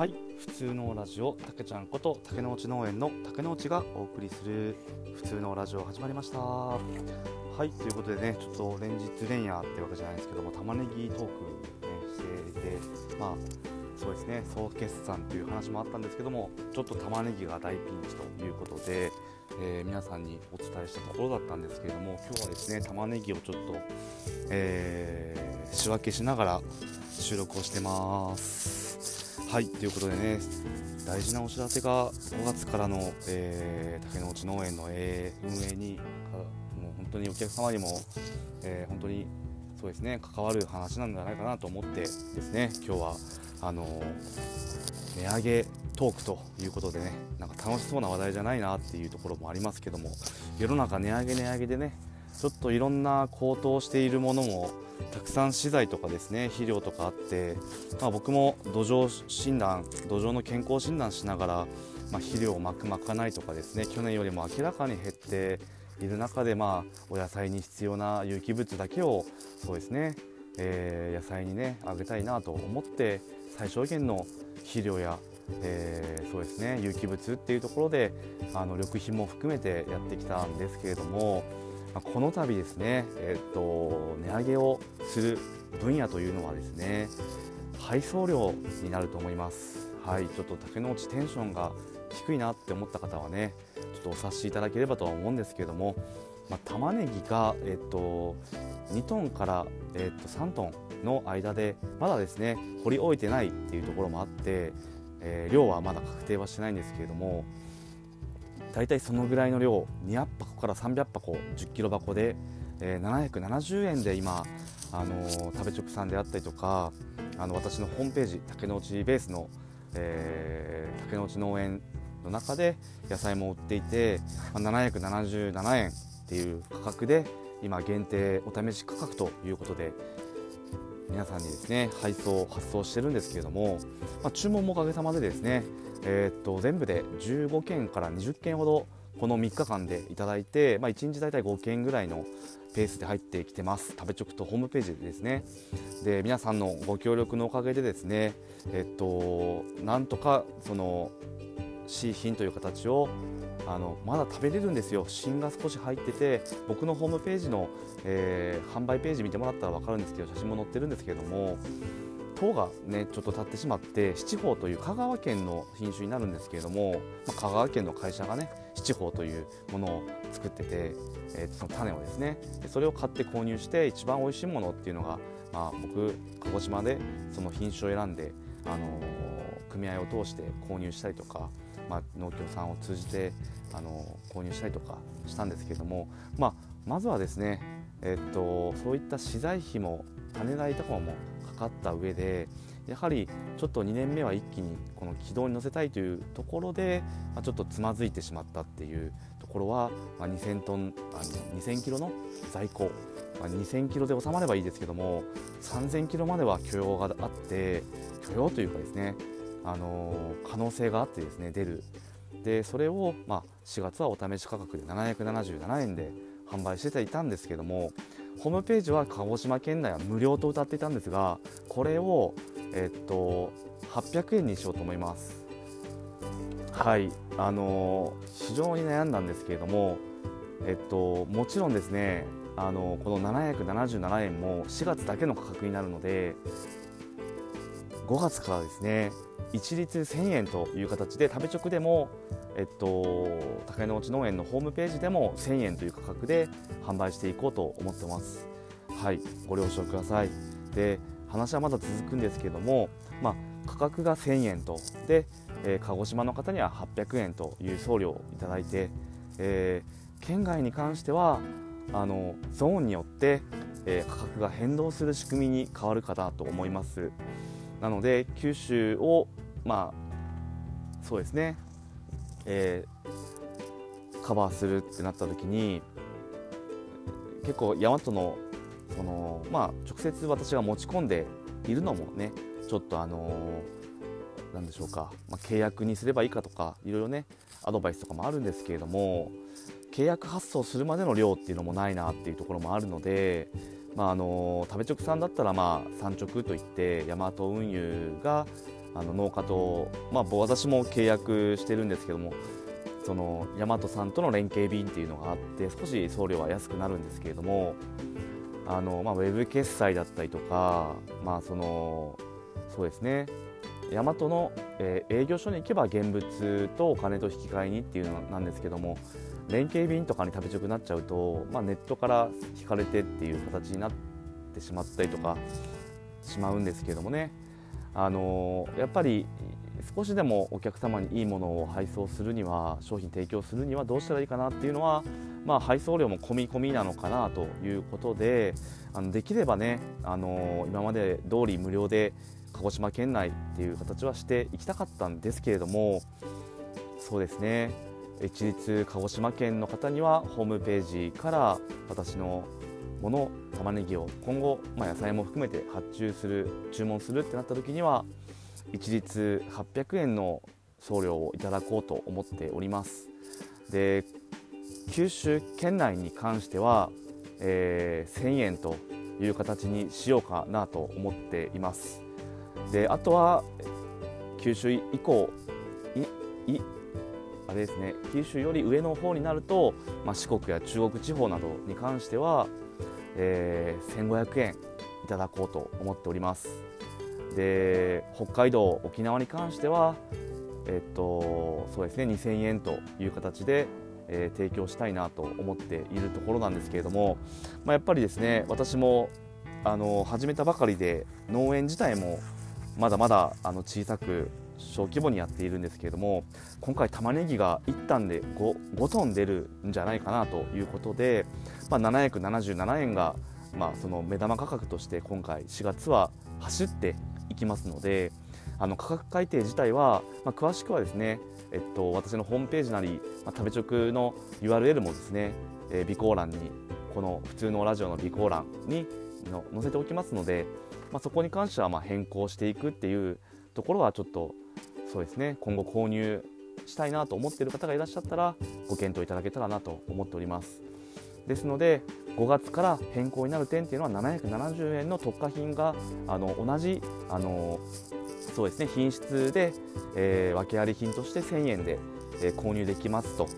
はい。普通のラジオたけちゃんこと竹之内農園の竹之内がお送りする普通のラジオ始まりました。はい。ということでねちょっと連日連夜ってわけじゃないですけども玉ねぎトーク、ね、していてまあそうですね総決算という話もあったんですけどもちょっと玉ねぎが大ピンチということで、えー、皆さんにお伝えしたところだったんですけれども今日はですね玉ねぎをちょっと、えー、仕分けしながら収録をしてます。はいということでね大事なお知らせが5月からの、えー、竹之内農園の、え、運営にもう本当にお客様にも、えー、本当にそうですね関わる話なんじゃないかなと思ってですね今日はあの値上げトークということでねなんか楽しそうな話題じゃないなっていうところもありますけども世の中値上げ値上げでねちょっといろんな高騰しているものもたくさん資材とかですね肥料とかあって、まあ、僕も土壌診断土壌の健康診断しながら、まあ、肥料をまくまかないとかですね去年よりも明らかに減っている中で、まあ、お野菜に必要な有機物だけをそうですね、えー、野菜にねあげたいなと思って最小限の肥料やえー、そうですね有機物っていうところであの緑肥も含めてやってきたんですけれどもまこの度ですね、えっと、値上げをする分野というのはですね配送料になると思います。はい、ちょっと竹の内テンションが低いなって思った方はねちょっとお察しいただければとは思うんですけれども、まあ、玉ねぎが、えっと、2トンから、えっと、3トンの間でまだですね掘り終えてないっていうところもあって、えー、量はまだ確定はしてないんですけれども大体そのぐらいの量200箱から300箱10キロ箱で、えー、770円で今、あのー、食べ直さんであったりとかあの私のホームページ竹之内ベースの、えー、竹之内農園の中で野菜も売っていて、まあ、777円っていう価格で今限定お試し価格ということで皆さんにですね配送発送してるんですけれども、まあ、注文もおかげさまでですねえー、っと全部で15件から20件ほどこの3日間でいただいて、まあ、1日大体5件ぐらいのペースで入ってきてます。食べチョクとホームページでですね。で皆さんのご協力のおかげでですねえっとなんとかその C 品という形をあのまだ食べれるんですよ。芯が少し入ってて僕のホームページの、えー、販売ページ見てもらったら分かるんですけど写真も載ってるんですけども糖がねちょっと経ってしまって七宝という香川県の品種になるんですけれども、まあ、香川県の会社がね七宝というものを作ってて、えー、その種をですねそれを買って購入して一番美味しいものっていうのが、まあ、僕鹿児島でその品種を選んで、あのー、組合を通して購入したりとか、まあ、農協さんを通じて、あの、購入したりとかしたんですけれども、まあ、まずはですね、え、っとそういった資材費も種代とかもかかった上でやはりちょっと2年目は一気にこの軌道に乗せたいというところで、まあ、ちょっとつまずいてしまったっていうところは、まあ、2000トンあ2000キロの在庫、まあ、2000キロで収まればいいですけども3000キロまでは許容があって許容というかですね、あの可能性があってですね出る。でそれを、まあ、4月はお試し価格で777円で販売していたんですけどもホームページは鹿児島県内は無料と歌っていたんですがこれを、えっと、800円にしようと思います。はい。あの非常に悩んだんですけれどもえっともちろんですねあのこの777円も4月だけの価格になるので5月からですね一律1000円という形で食べ直でもえっと、高之内農園のホームページでも1000円という価格で販売していこうと思ってます。はい、ご了承ください。で、話はまだ続くんですけれども、まあ、価格が1000円と、で、えー、鹿児島の方には800円という送料をいただいて、えー、県外に関してはあのゾーンによって、えー、価格が変動する仕組みに変わるかなと思います。なので九州をまあそうですね。えー、カバーするってなった時に結構大和のその、まあ、直接私が持ち込んでいるのもねちょっとあのー、でしょうか、まあ、契約にすればいいかとかいろいろねアドバイスとかもあるんですけれども契約発送するまでの量っていうのもないなっていうところもあるので、まああの食べ直さんだったら、まあ、産直といってヤマト運輸があの農家と、まあ、私も契約してるんですけどもその大和さんとの連携便っていうのがあって少し送料は安くなるんですけれどもあの、まあ、ウェブ決済だったりとか、まあ、そのそうですね。大和の、え、営業所に行けば現物とお金と引き換えにっていうのなんですけども連携便とかに食べ直くなっちゃうと、まあ、ネットから引かれてっていう形になってしまったりとかしまうんですけどもね。あのやっぱり少しでもお客様にいいものを配送するには商品提供するにはどうしたらいいかなっていうのは、まあ、配送料も込み込みなのかなということであのできればねあの今まで通り無料で鹿児島県内っていう形はしていきたかったんですけれどもそうですね。一律鹿児島県の方にはホームページから私のもの玉ねぎを今後、まあ、野菜も含めて発注する注文するってなった時には一律800円の送料をいただこうと思っております。で九州県内に関しては、えー、1000円という形にしようかなと思っています。であとは九州以降いいあれですね九州より上の方になると、まあ、四国や中国地方などに関しては、えー、1500円いただこうと思っております。で北海道沖縄に関してはえっとそうですね2000円という形で、えー、提供したいなと思っているところなんですけれども、まあ、やっぱりですね私もあの始めたばかりで農園自体もまだまだあの小さく小規模にやっているんですけれども今回玉ねぎが1単で 5, 5トン出るんじゃないかなということで、まあ、777円が、まあ、その目玉価格として今回4月は走っていきますのであの価格改定自体は、まあ、詳しくはですね、えっと、私のホームページなり、まあ、食べ直の URL もですね、えー、備考欄にこの普通のラジオの備考欄にの載せておきますので、まあ、そこに関してはま変更していくっていうところはちょっとそうですね今後購入したいなと思っている方がいらっしゃったらご検討いただけたらなと思っております。ですので5月から変更になる点っていうのは770円の特価品があの同じあのそうですね品質で、えー、訳あり品として1000円で、えー、購入できますと。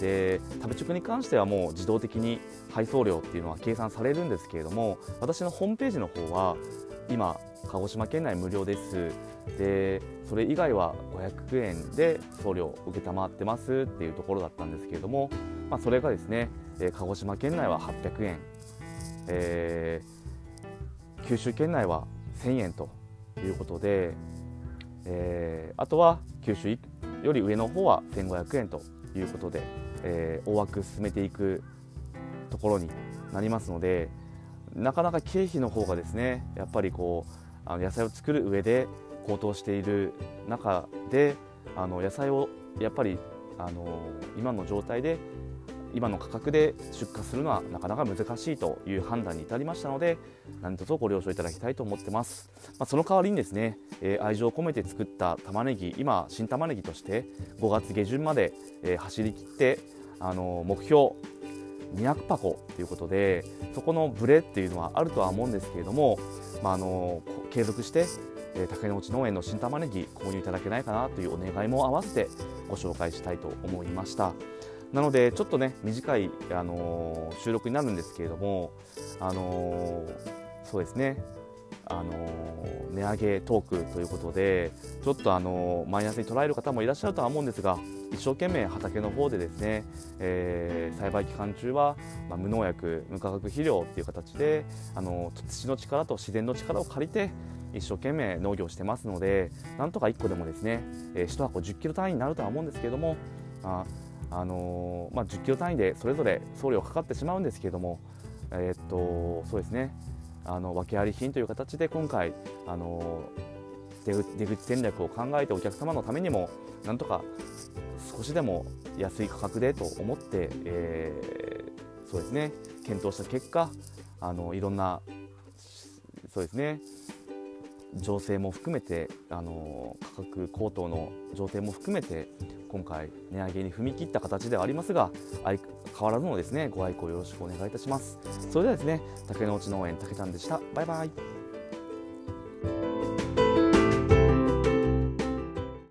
で食べ直に関してはもう自動的に配送料っていうのは計算されるんですけれども私のホームページの方は今鹿児島県内無料です。でそれ以外は500円で送料承ってますっていうところだったんですけれども、まあ、それがですね、え鹿児島県内は800円、えー、九州県内は1000円ということで、えー、あとは九州より上の方は1500円ということで、えー、大枠進めていくところになりますのでなかなか経費の方がですねやっぱりこうあの野菜を作る上で高騰している中であの野菜をやっぱりあの今の状態で今の価格で出荷するのはなかなか難しいという判断に至りましたので何卒ご了承いただきたいと思ってます、まあ、その代わりにですね、えー、愛情を込めて作った玉ねぎ今新玉ねぎとして5月下旬まで、えー、走り切ってあの目標200箱ということでそこのブレっていうのはあるとは思うんですけれども、まあ、あの継続してえ竹之内農園の新玉ねぎ購入いただけないかなというお願いも合わせてご紹介したいと思いました。なのでちょっとね短い、あの、収録になるんですけれども、あの、そうですね。あの、値上げトークということでちょっとあのマイナスに捉える方もいらっしゃるとは思うんですが一生懸命畑の方でですね、えー、栽培期間中は、まあ、無農薬無化学肥料っていう形であの土の力と自然の力を借りて一生懸命農業してますのでなんとか1個でもですね、えー、1箱10キロ単位になるとは思うんですけれどもあ、あのー、まあ、10キロ単位でそれぞれ送料かかってしまうんですけれども、えー、っとそうですね。あの訳あり品という形で今回、あの出口戦略を考えてお客様のためにもなんとか少しでも安い価格でと思って、えー、そうですね検討した結果あのいろんなそうですね情勢も含めてあの価格高騰の情勢も含めて今回値上げに踏み切った形ではありますが相変わらずのですねご愛顧よろしくお願いいたします。それではですね竹之内農園竹ちゃんでした。バイバイ。